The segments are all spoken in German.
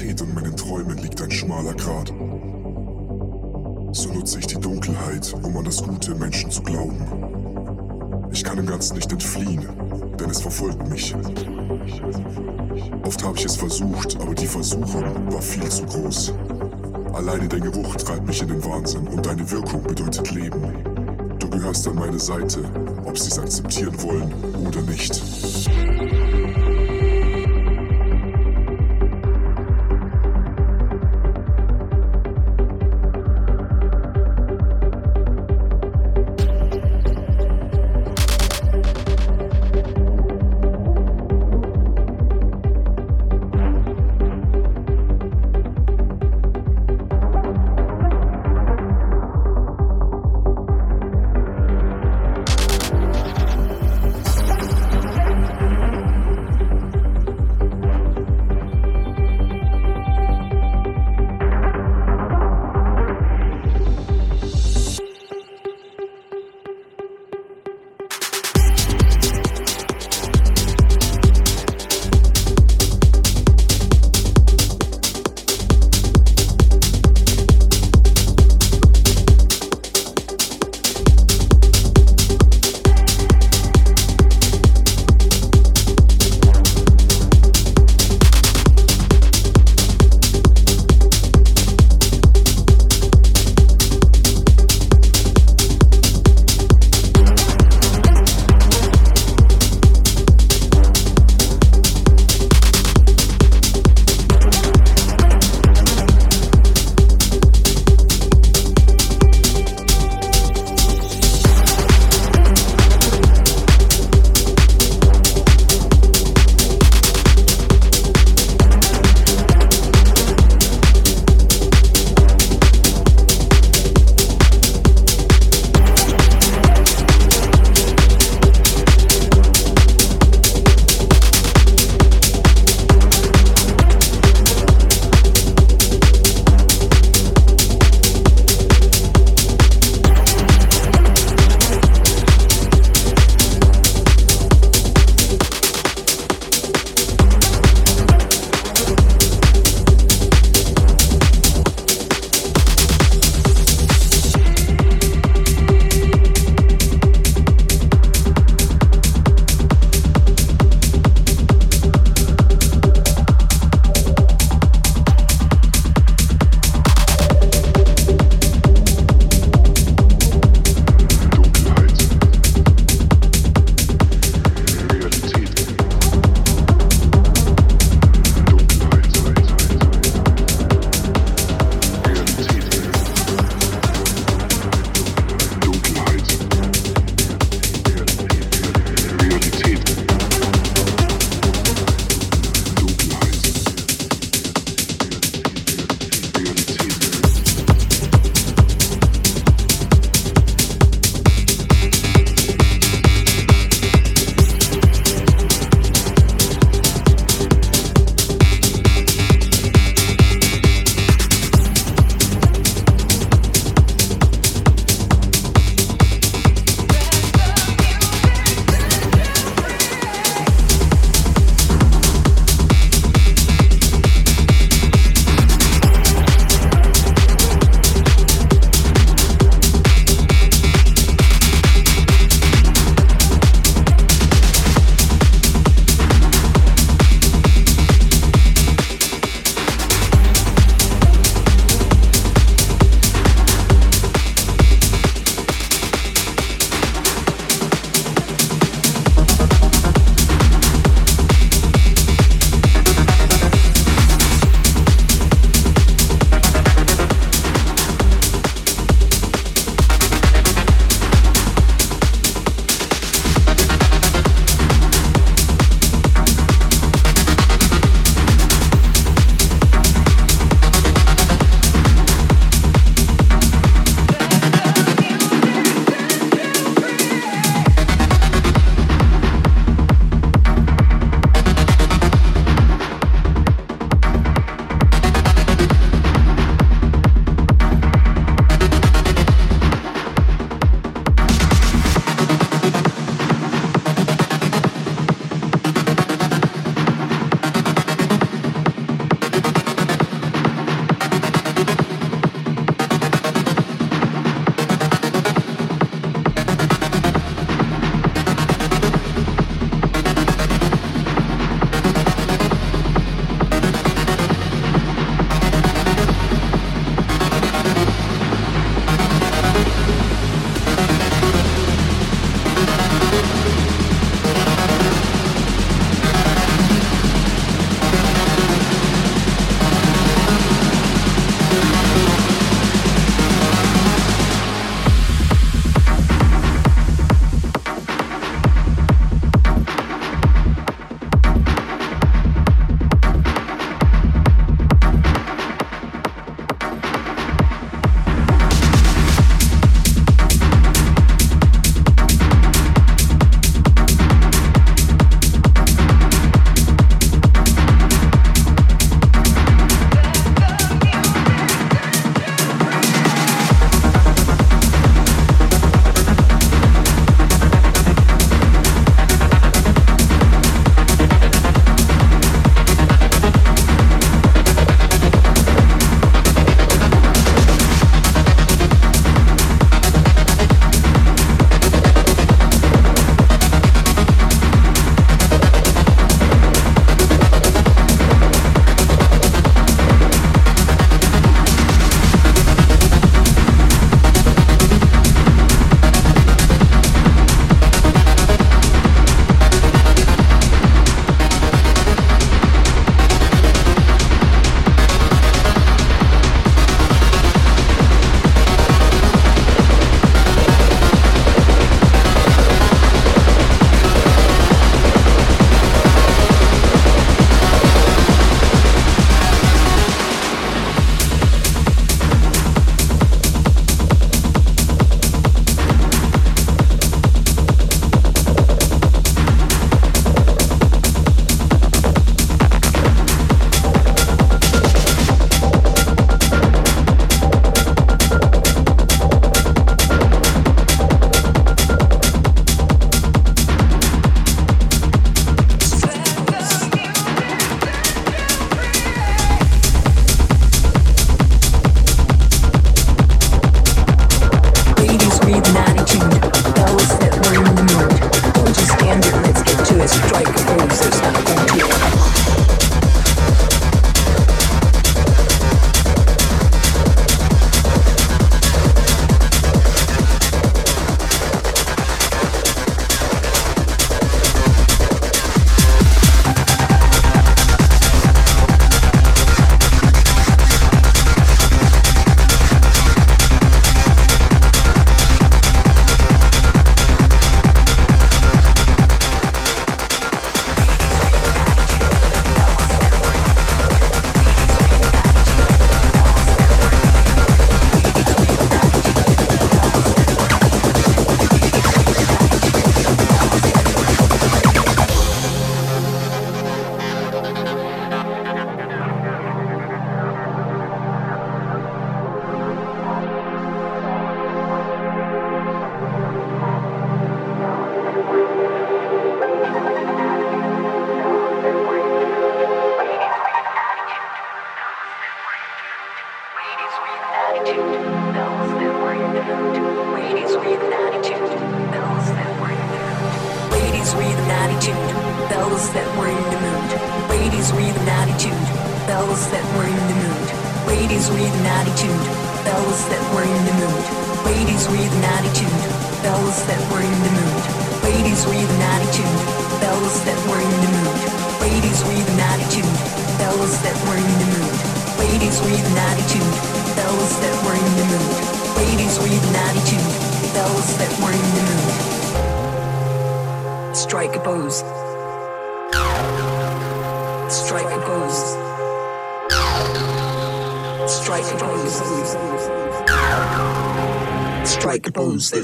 Realität und meinen Träumen liegt ein schmaler Grat. So nutze ich die Dunkelheit, um an das Gute Menschen zu glauben. Ich kann dem Ganzen nicht entfliehen, denn es verfolgt mich. Oft habe ich es versucht, aber die Versuchung war viel zu groß. Alleine der Geruch treibt mich in den Wahnsinn und deine Wirkung bedeutet Leben. Du gehörst an meine Seite, ob sie es akzeptieren wollen oder nicht.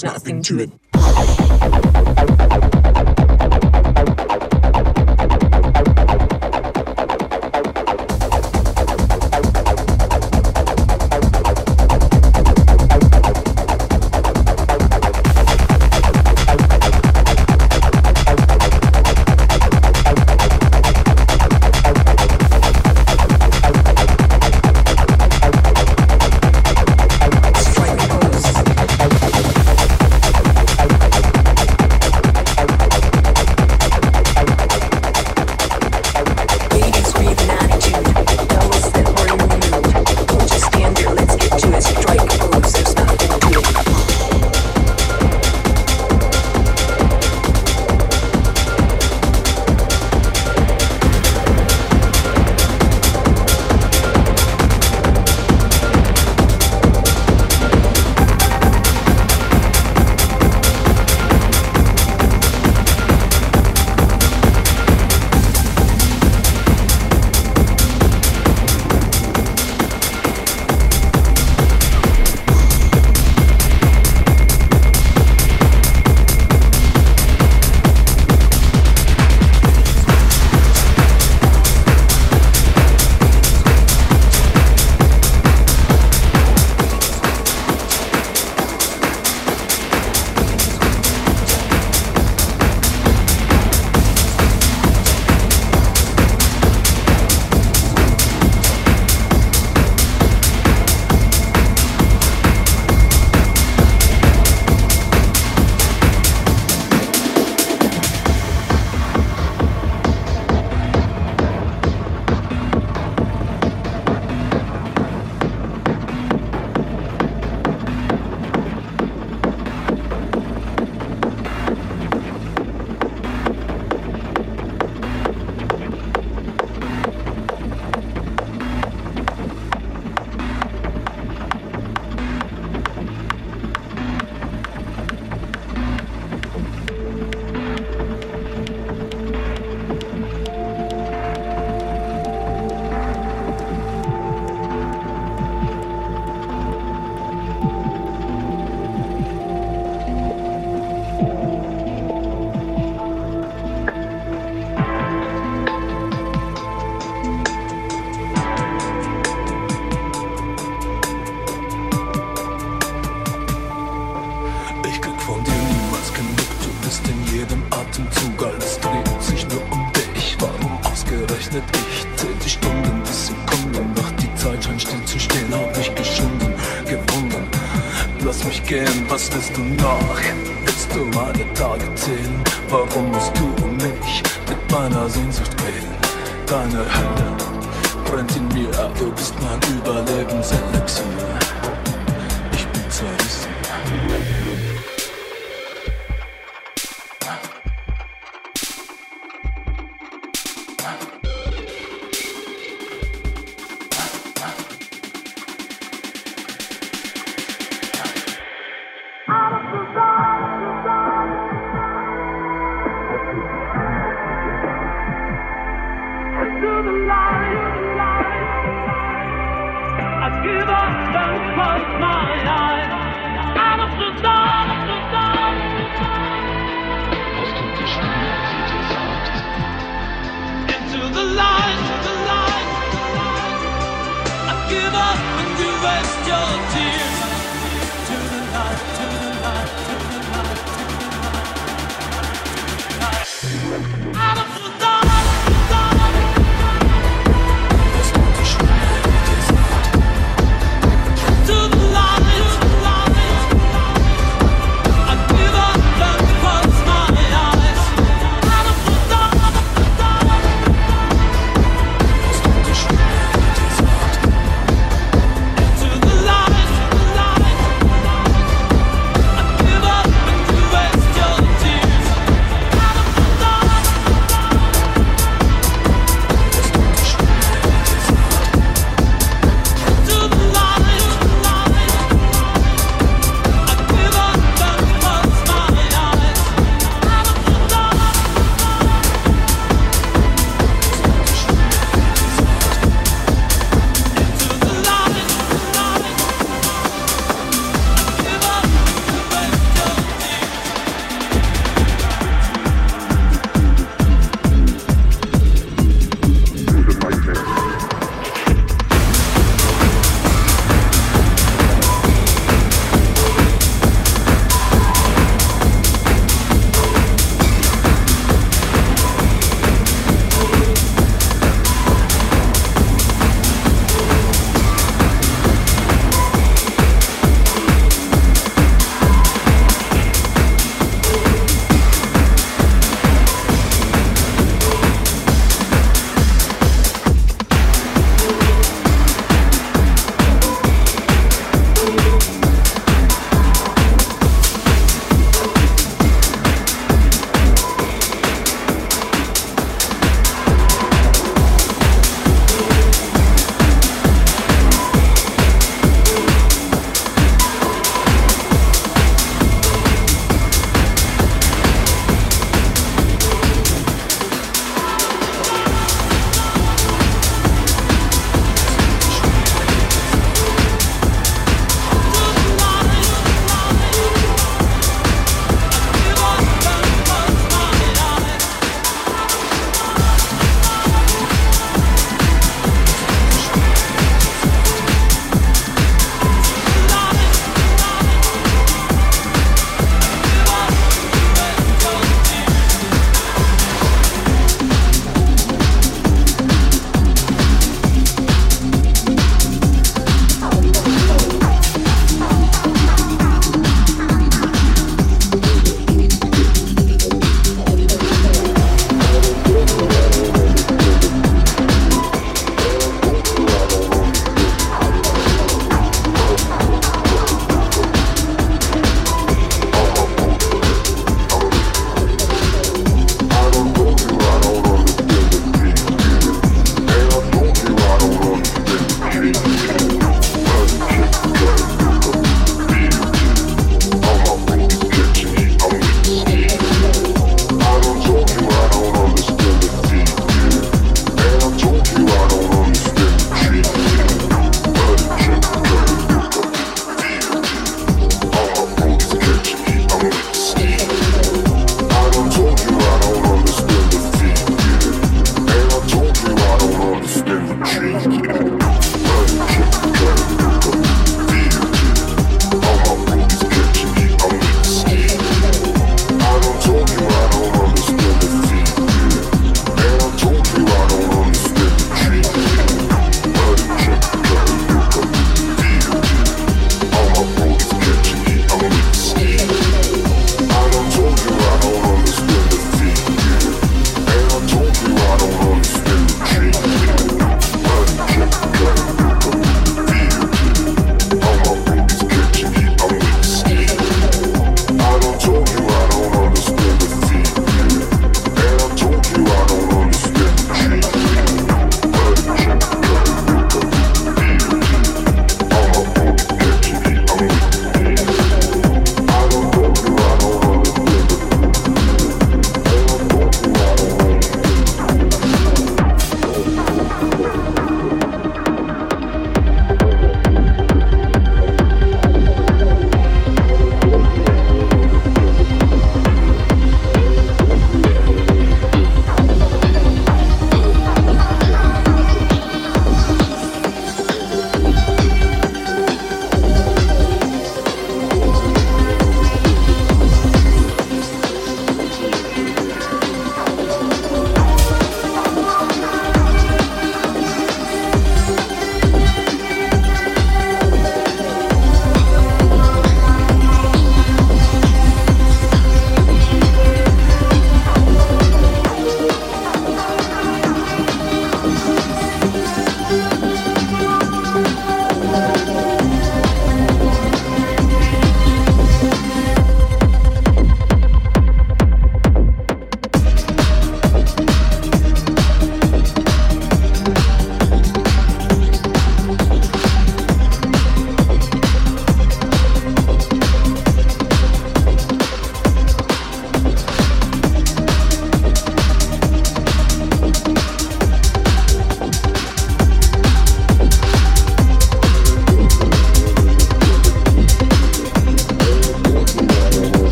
There's nothing to it.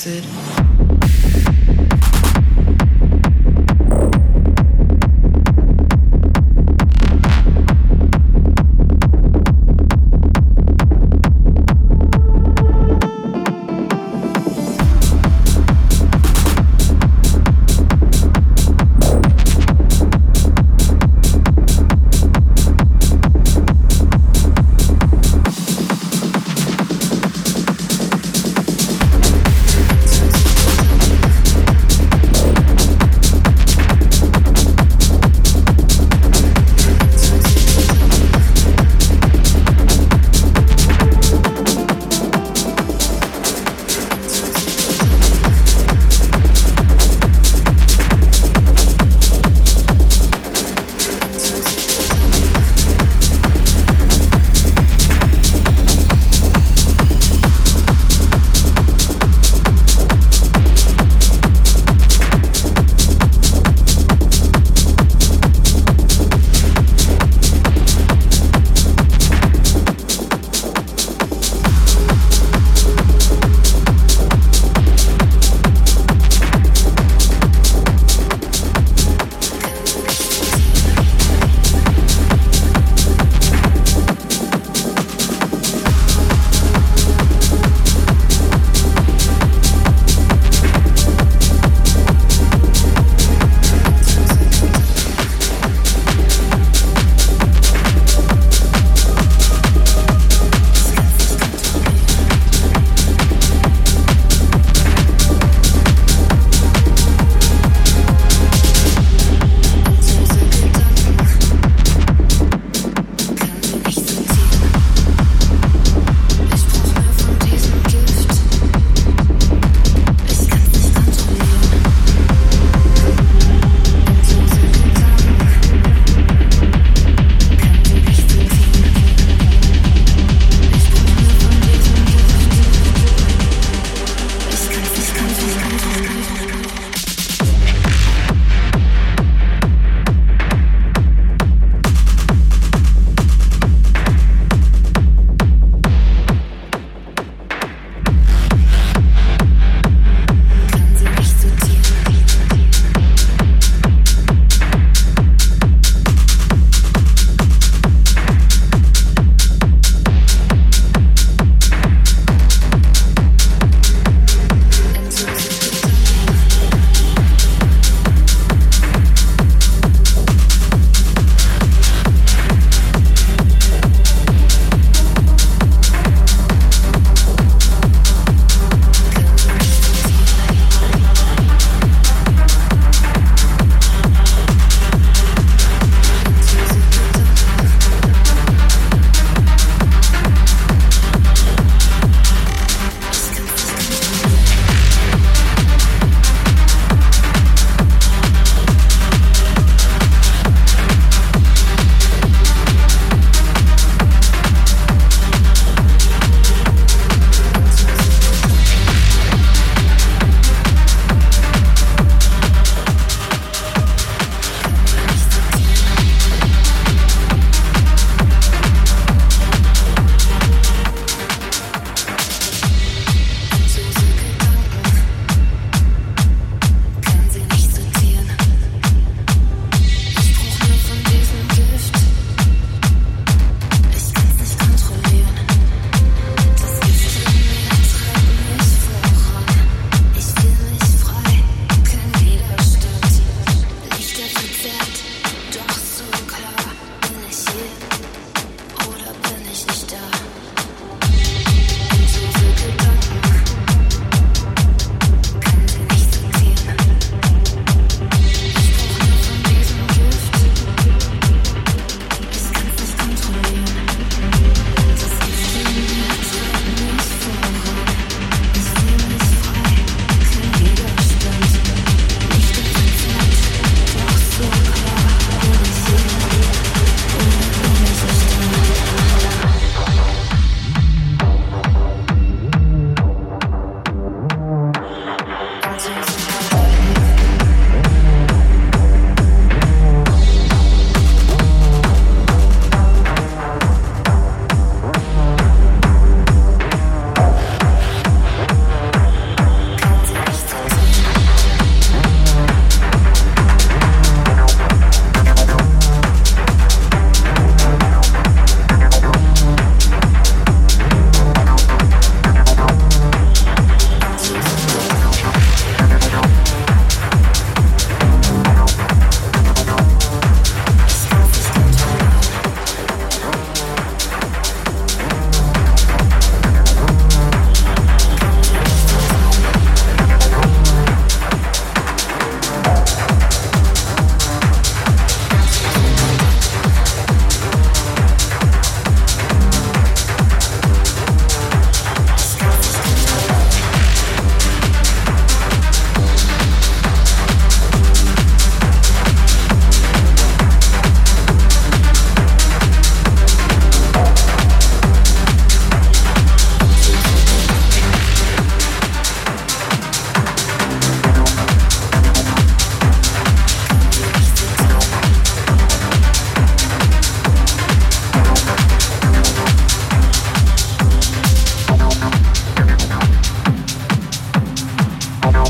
acid.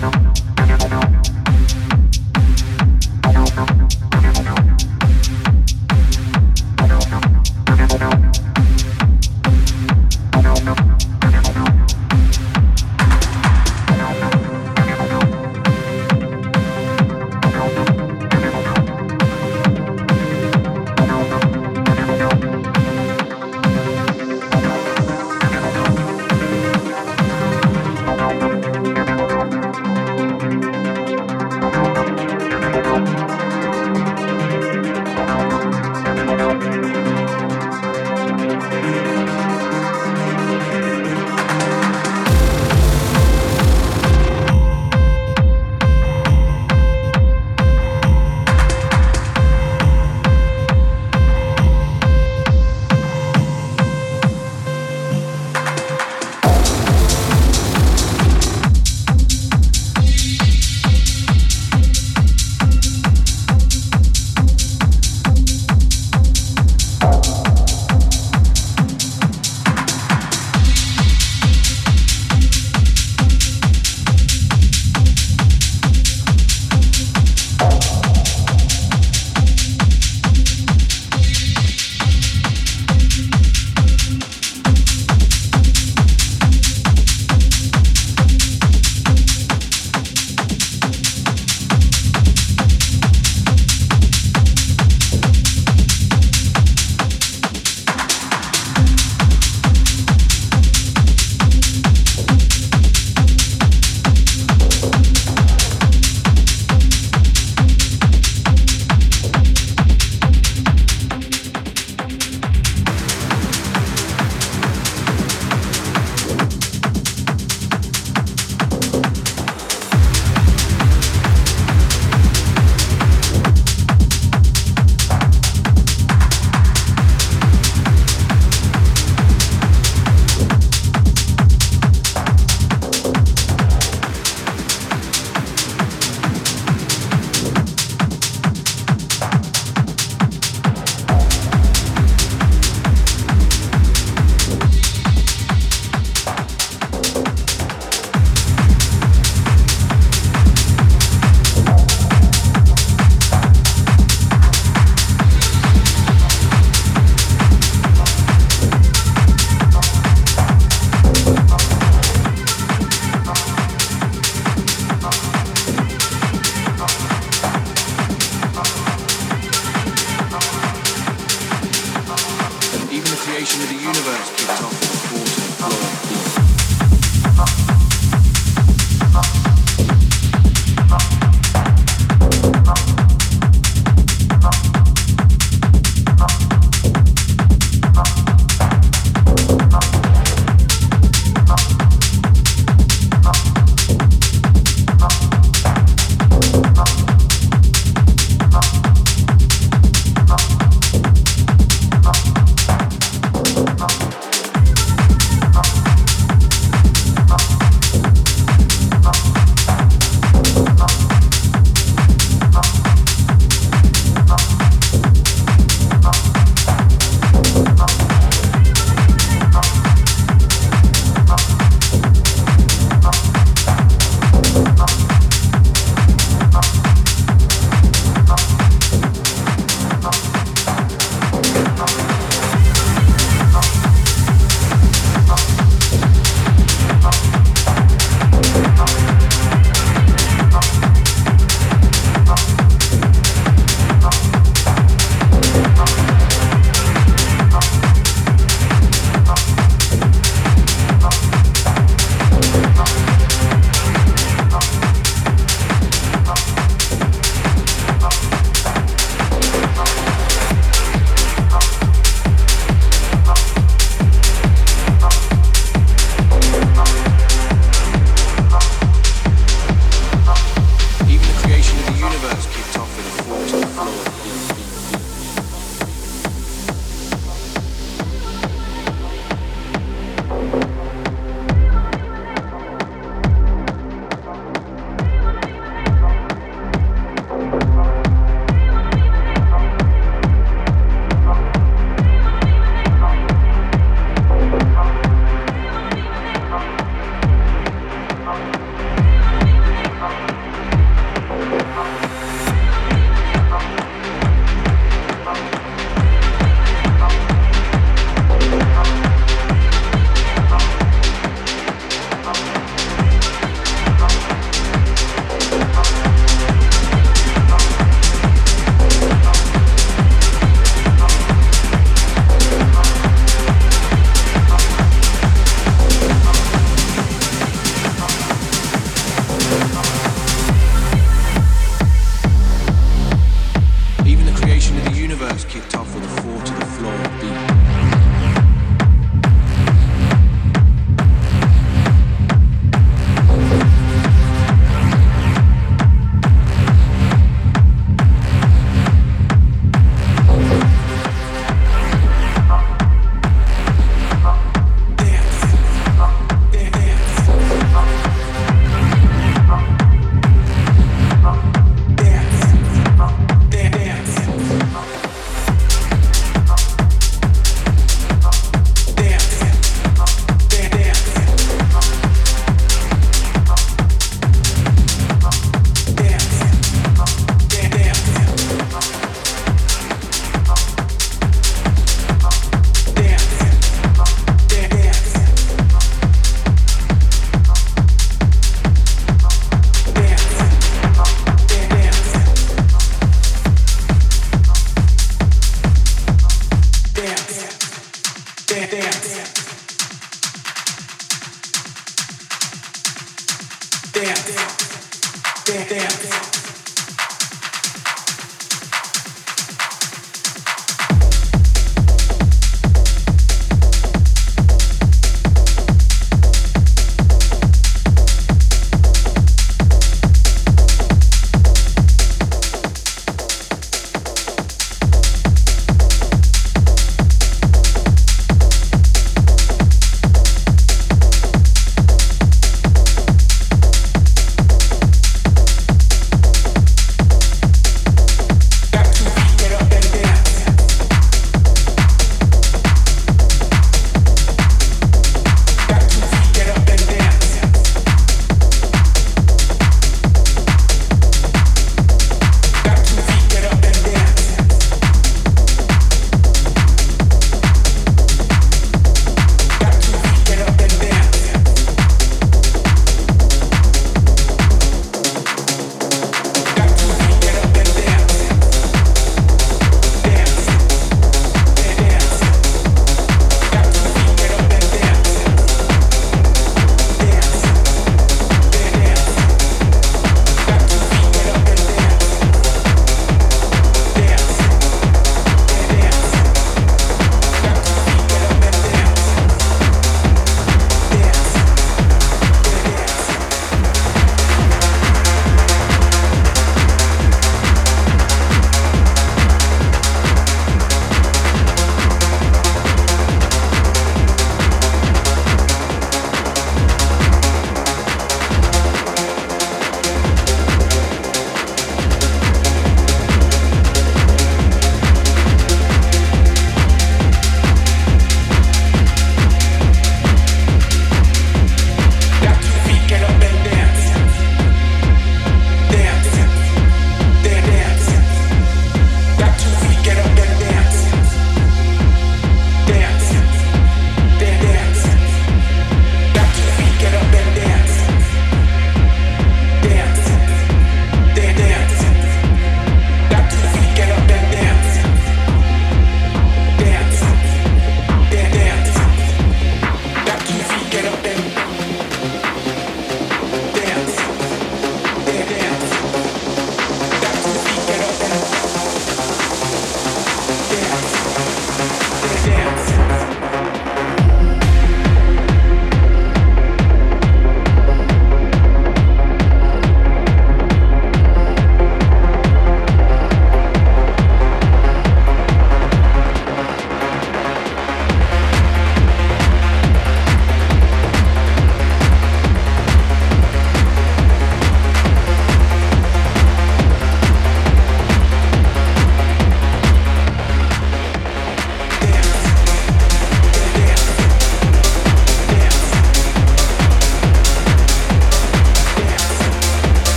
no, no, no.